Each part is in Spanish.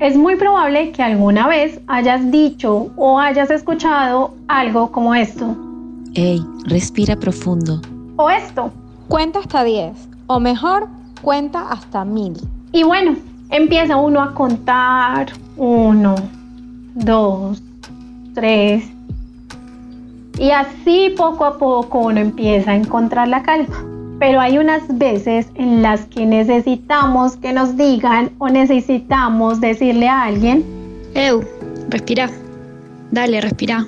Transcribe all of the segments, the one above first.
Es muy probable que alguna vez hayas dicho o hayas escuchado algo como esto. Ey, respira profundo. O esto. Cuenta hasta 10. O mejor, cuenta hasta 1000. Y bueno, empieza uno a contar. Uno, dos, tres. Y así poco a poco uno empieza a encontrar la calma pero hay unas veces en las que necesitamos que nos digan o necesitamos decirle a alguien, Eu, respira, dale, respira,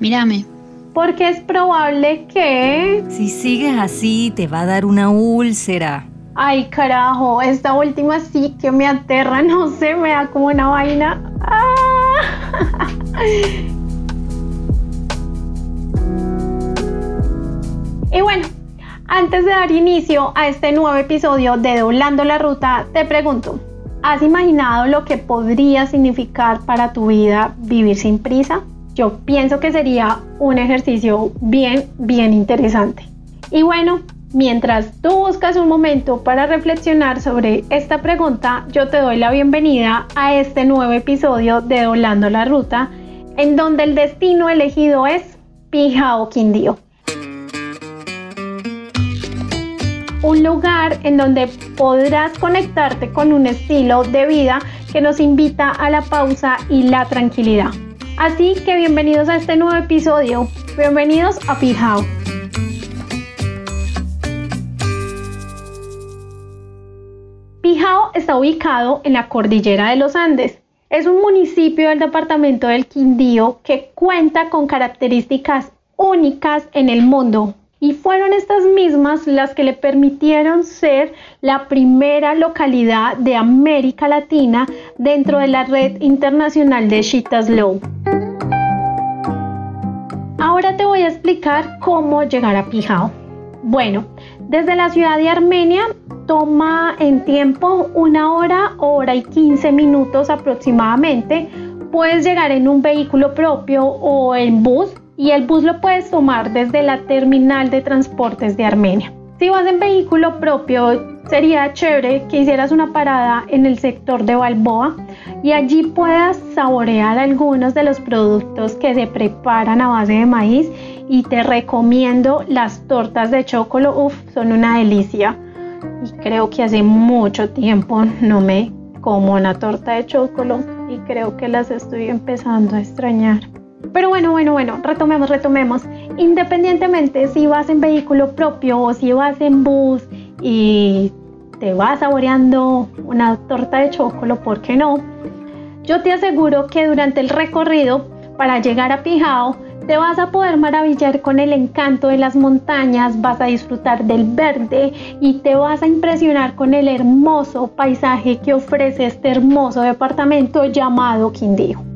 mírame. Porque es probable que... Si sigues así, te va a dar una úlcera. Ay, carajo, esta última sí que me aterra, no sé, me da como una vaina. ¡Ah! antes de dar inicio a este nuevo episodio de Doblando la Ruta, te pregunto, ¿has imaginado lo que podría significar para tu vida vivir sin prisa? Yo pienso que sería un ejercicio bien, bien interesante. Y bueno, mientras tú buscas un momento para reflexionar sobre esta pregunta, yo te doy la bienvenida a este nuevo episodio de Doblando la Ruta, en donde el destino elegido es Pijao Quindío. Un lugar en donde podrás conectarte con un estilo de vida que nos invita a la pausa y la tranquilidad. Así que bienvenidos a este nuevo episodio, bienvenidos a Pijao. Pijao está ubicado en la cordillera de los Andes. Es un municipio del departamento del Quindío que cuenta con características únicas en el mundo, y fueron estas mismas las que le permitieron ser la primera localidad de América Latina dentro de la red internacional de Slow. Ahora te voy a explicar cómo llegar a Pijao. Bueno, desde la ciudad de Armenia toma en tiempo una hora, hora y 15 minutos aproximadamente. Puedes llegar en un vehículo propio o en bus y el bus lo puedes tomar desde la terminal de transportes de Armenia. Si vas en vehículo propio, sería chévere que hicieras una parada en el sector de Balboa y allí puedas saborear algunos de los productos que se preparan a base de maíz y te recomiendo las tortas de chocolate, uff, son una delicia y creo que hace mucho tiempo no me como una torta de chocolate y creo que las estoy empezando a extrañar. Pero bueno, bueno, bueno, retomemos, retomemos. Independientemente si vas en vehículo propio o si vas en bus y te vas saboreando una torta de chocolate, ¿por qué no? Yo te aseguro que durante el recorrido para llegar a Pijao te vas a poder maravillar con el encanto de las montañas, vas a disfrutar del verde y te vas a impresionar con el hermoso paisaje que ofrece este hermoso departamento llamado Quindío.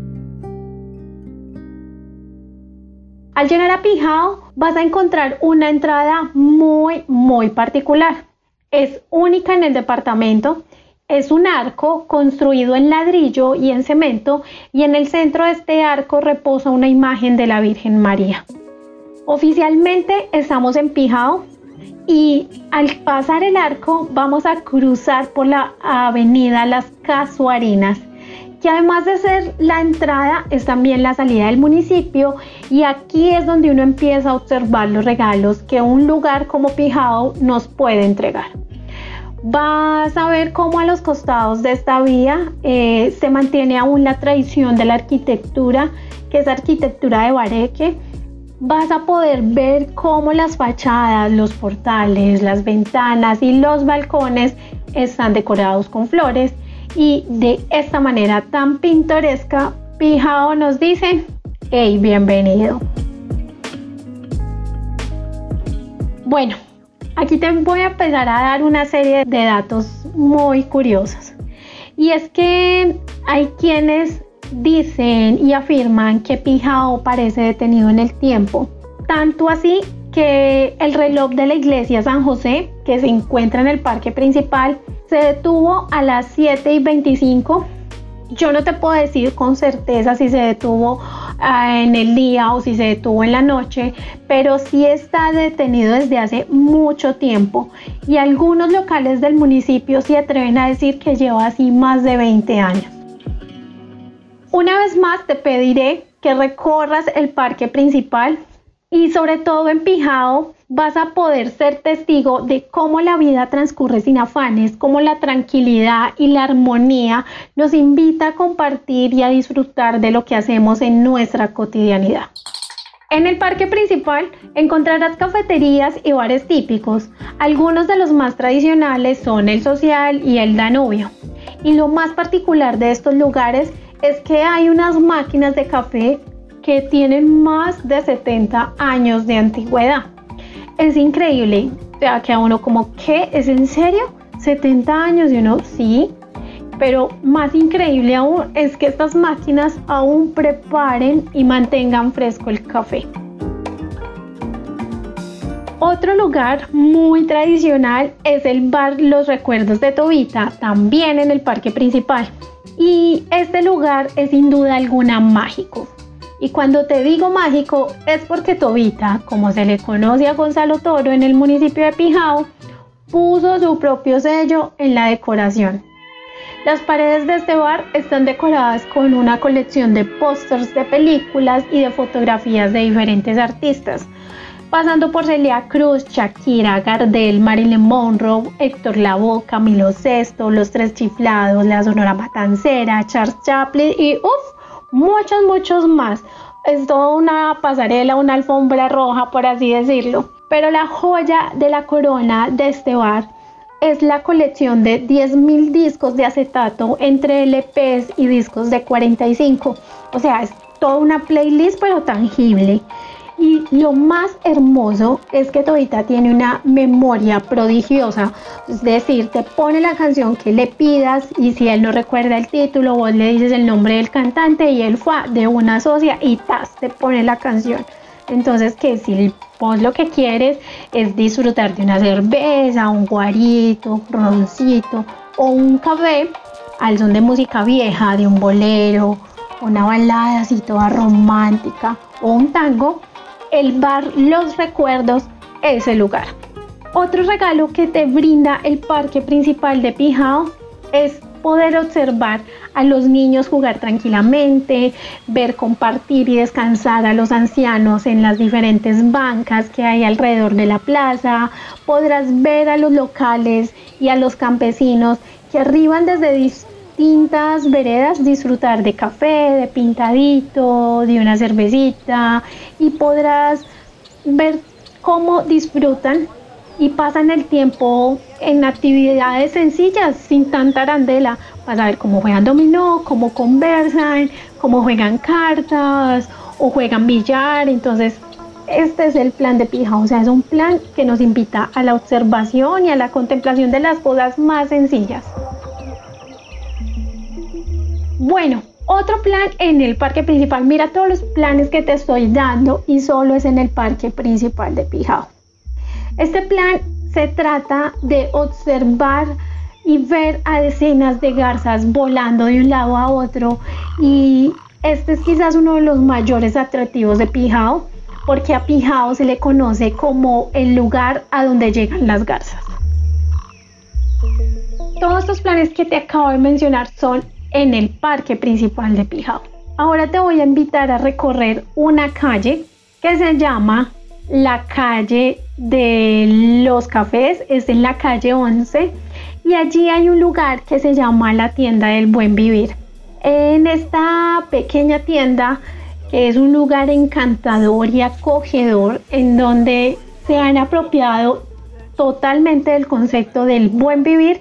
Al llegar a Pijao vas a encontrar una entrada muy muy particular. Es única en el departamento. Es un arco construido en ladrillo y en cemento y en el centro de este arco reposa una imagen de la Virgen María. Oficialmente estamos en Pijao y al pasar el arco vamos a cruzar por la avenida Las Casuarinas que además de ser la entrada es también la salida del municipio y aquí es donde uno empieza a observar los regalos que un lugar como Pijao nos puede entregar. Vas a ver cómo a los costados de esta vía eh, se mantiene aún la tradición de la arquitectura, que es arquitectura de bareque. Vas a poder ver cómo las fachadas, los portales, las ventanas y los balcones están decorados con flores y de esta manera tan pintoresca, Pijao nos dice, hey, bienvenido. Bueno, aquí te voy a empezar a dar una serie de datos muy curiosos. Y es que hay quienes dicen y afirman que Pijao parece detenido en el tiempo. Tanto así que el reloj de la iglesia San José, que se encuentra en el parque principal, se detuvo a las 7 y 25. Yo no te puedo decir con certeza si se detuvo ah, en el día o si se detuvo en la noche, pero sí está detenido desde hace mucho tiempo y algunos locales del municipio se atreven a decir que lleva así más de 20 años. Una vez más te pediré que recorras el parque principal y sobre todo en Pijao vas a poder ser testigo de cómo la vida transcurre sin afanes, cómo la tranquilidad y la armonía nos invita a compartir y a disfrutar de lo que hacemos en nuestra cotidianidad. En el parque principal encontrarás cafeterías y bares típicos. Algunos de los más tradicionales son el Social y el Danubio. Y lo más particular de estos lugares es que hay unas máquinas de café que tienen más de 70 años de antigüedad. Es increíble, ya que a uno como, ¿qué? ¿Es en serio? 70 años y uno, sí, pero más increíble aún es que estas máquinas aún preparen y mantengan fresco el café. Otro lugar muy tradicional es el bar Los Recuerdos de Tobita, también en el parque principal. Y este lugar es sin duda alguna mágico. Y cuando te digo mágico es porque Tobita, como se le conoce a Gonzalo Toro en el municipio de Pijao, puso su propio sello en la decoración. Las paredes de este bar están decoradas con una colección de pósters de películas y de fotografías de diferentes artistas, pasando por Celia Cruz, Shakira, Gardel, Marilyn Monroe, Héctor Lavoe, Camilo Sesto, Los Tres Chiflados, La Sonora Matancera, Charles Chaplin y uff, muchos, muchos más. Es toda una pasarela, una alfombra roja, por así decirlo. Pero la joya de la corona de este bar es la colección de 10.000 discos de acetato entre LPs y discos de 45. O sea, es toda una playlist pero tangible. Y lo más hermoso es que Todita tiene una memoria prodigiosa. Es decir, te pone la canción que le pidas y si él no recuerda el título, vos le dices el nombre del cantante y él fue de una socia y tas, te pone la canción. Entonces, que si vos lo que quieres es disfrutar de una cerveza, un guarito, un roncito o un café al son de música vieja, de un bolero, una balada así toda romántica o un tango, el bar Los Recuerdos es el lugar. Otro regalo que te brinda el parque principal de Pijao es poder observar a los niños jugar tranquilamente, ver compartir y descansar a los ancianos en las diferentes bancas que hay alrededor de la plaza, podrás ver a los locales y a los campesinos que arriban desde distintas veredas disfrutar de café, de pintadito, de una cervecita y podrás ver cómo disfrutan y pasan el tiempo en actividades sencillas, sin tanta arandela, para ver cómo juegan dominó, cómo conversan, cómo juegan cartas o juegan billar. Entonces, este es el plan de Pija, o sea, es un plan que nos invita a la observación y a la contemplación de las cosas más sencillas. Bueno, otro plan en el parque principal. Mira todos los planes que te estoy dando y solo es en el parque principal de Pijao. Este plan se trata de observar y ver a decenas de garzas volando de un lado a otro y este es quizás uno de los mayores atractivos de Pijao porque a Pijao se le conoce como el lugar a donde llegan las garzas. Todos estos planes que te acabo de mencionar son en el parque principal de Pijao. Ahora te voy a invitar a recorrer una calle que se llama la calle de los cafés, es en la calle 11 y allí hay un lugar que se llama la tienda del buen vivir. En esta pequeña tienda, que es un lugar encantador y acogedor, en donde se han apropiado totalmente del concepto del buen vivir,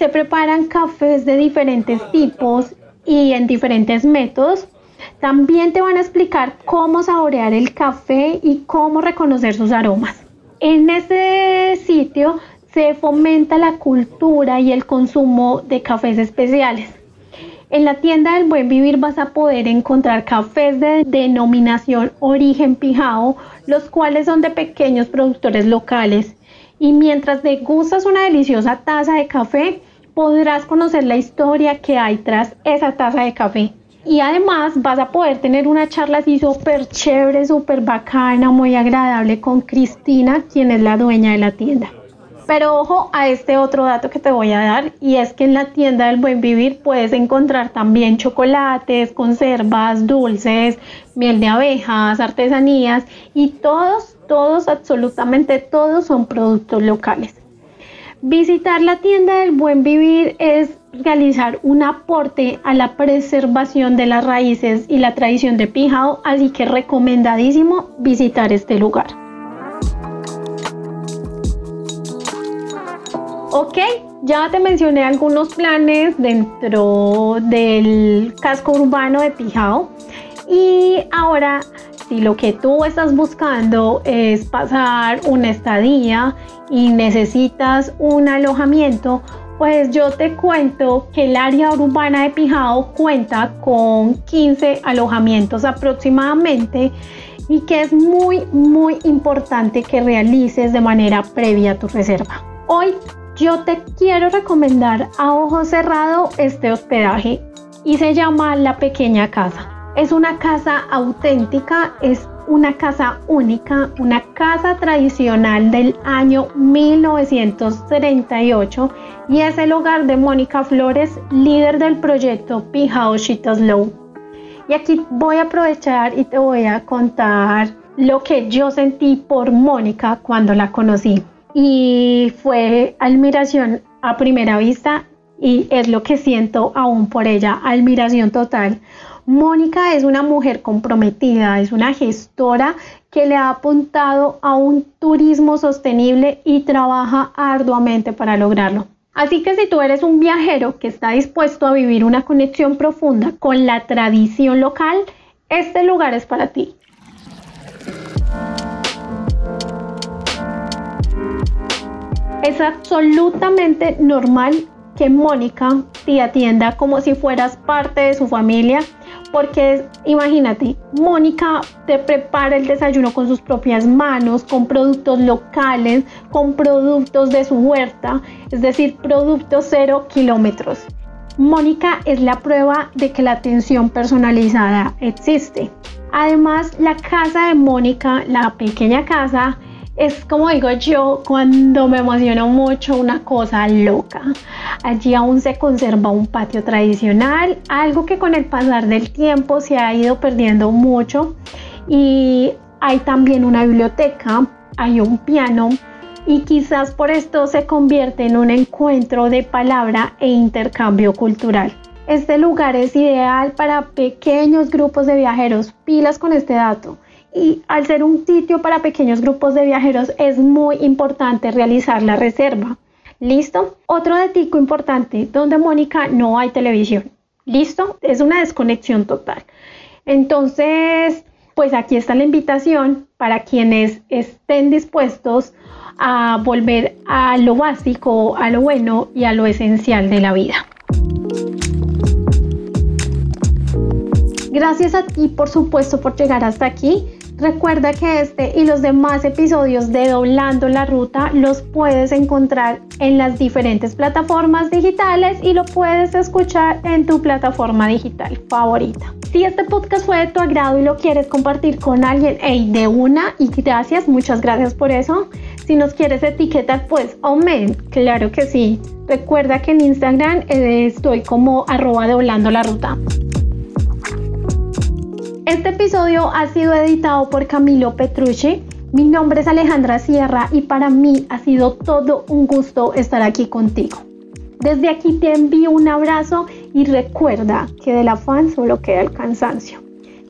se preparan cafés de diferentes tipos y en diferentes métodos también te van a explicar cómo saborear el café y cómo reconocer sus aromas. En este sitio se fomenta la cultura y el consumo de cafés especiales. En la tienda del buen vivir vas a poder encontrar cafés de denominación origen pijao, los cuales son de pequeños productores locales. Y mientras degustas una deliciosa taza de café, podrás conocer la historia que hay tras esa taza de café. Y además vas a poder tener una charla así súper chévere, súper bacana, muy agradable con Cristina, quien es la dueña de la tienda. Pero ojo a este otro dato que te voy a dar y es que en la tienda del buen vivir puedes encontrar también chocolates, conservas, dulces, miel de abejas, artesanías y todos, todos, absolutamente todos son productos locales. Visitar la tienda del buen vivir es realizar un aporte a la preservación de las raíces y la tradición de Pijao, así que recomendadísimo visitar este lugar. Ok, ya te mencioné algunos planes dentro del casco urbano de Pijao y ahora si lo que tú estás buscando es pasar una estadía y necesitas un alojamiento, pues yo te cuento que el área urbana de Pijao cuenta con 15 alojamientos aproximadamente y que es muy muy importante que realices de manera previa tu reserva. Hoy yo te quiero recomendar a ojo cerrado este hospedaje y se llama La Pequeña Casa. Es una casa auténtica, es una casa única, una casa tradicional del año 1938 y es el hogar de Mónica Flores, líder del proyecto Pijao Low. Y aquí voy a aprovechar y te voy a contar lo que yo sentí por Mónica cuando la conocí y fue admiración a primera vista y es lo que siento aún por ella, admiración total. Mónica es una mujer comprometida, es una gestora que le ha apuntado a un turismo sostenible y trabaja arduamente para lograrlo. Así que si tú eres un viajero que está dispuesto a vivir una conexión profunda con la tradición local, este lugar es para ti. Es absolutamente normal que Mónica te atienda como si fueras parte de su familia, porque imagínate, Mónica te prepara el desayuno con sus propias manos, con productos locales, con productos de su huerta, es decir, productos cero kilómetros. Mónica es la prueba de que la atención personalizada existe. Además, la casa de Mónica, la pequeña casa, es como digo yo, cuando me emociono mucho una cosa loca. Allí aún se conserva un patio tradicional, algo que con el pasar del tiempo se ha ido perdiendo mucho. Y hay también una biblioteca, hay un piano y quizás por esto se convierte en un encuentro de palabra e intercambio cultural. Este lugar es ideal para pequeños grupos de viajeros, pilas con este dato y al ser un sitio para pequeños grupos de viajeros es muy importante realizar la reserva. ¿Listo? Otro detico importante, donde Mónica no hay televisión. ¿Listo? Es una desconexión total. Entonces, pues aquí está la invitación para quienes estén dispuestos a volver a lo básico, a lo bueno y a lo esencial de la vida. Gracias a ti, por supuesto, por llegar hasta aquí. Recuerda que este y los demás episodios de Doblando la Ruta los puedes encontrar en las diferentes plataformas digitales y lo puedes escuchar en tu plataforma digital favorita. Si este podcast fue de tu agrado y lo quieres compartir con alguien, hey, de una y gracias, muchas gracias por eso. Si nos quieres etiquetar, pues, oh, claro que sí. Recuerda que en Instagram eh, estoy como arroba doblando la ruta. Este episodio ha sido editado por Camilo Petrucci. Mi nombre es Alejandra Sierra y para mí ha sido todo un gusto estar aquí contigo. Desde aquí te envío un abrazo y recuerda que del afán solo queda el cansancio.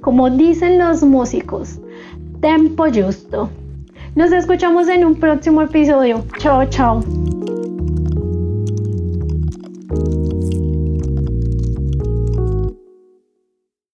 Como dicen los músicos, tempo justo. Nos escuchamos en un próximo episodio. Chao, chao.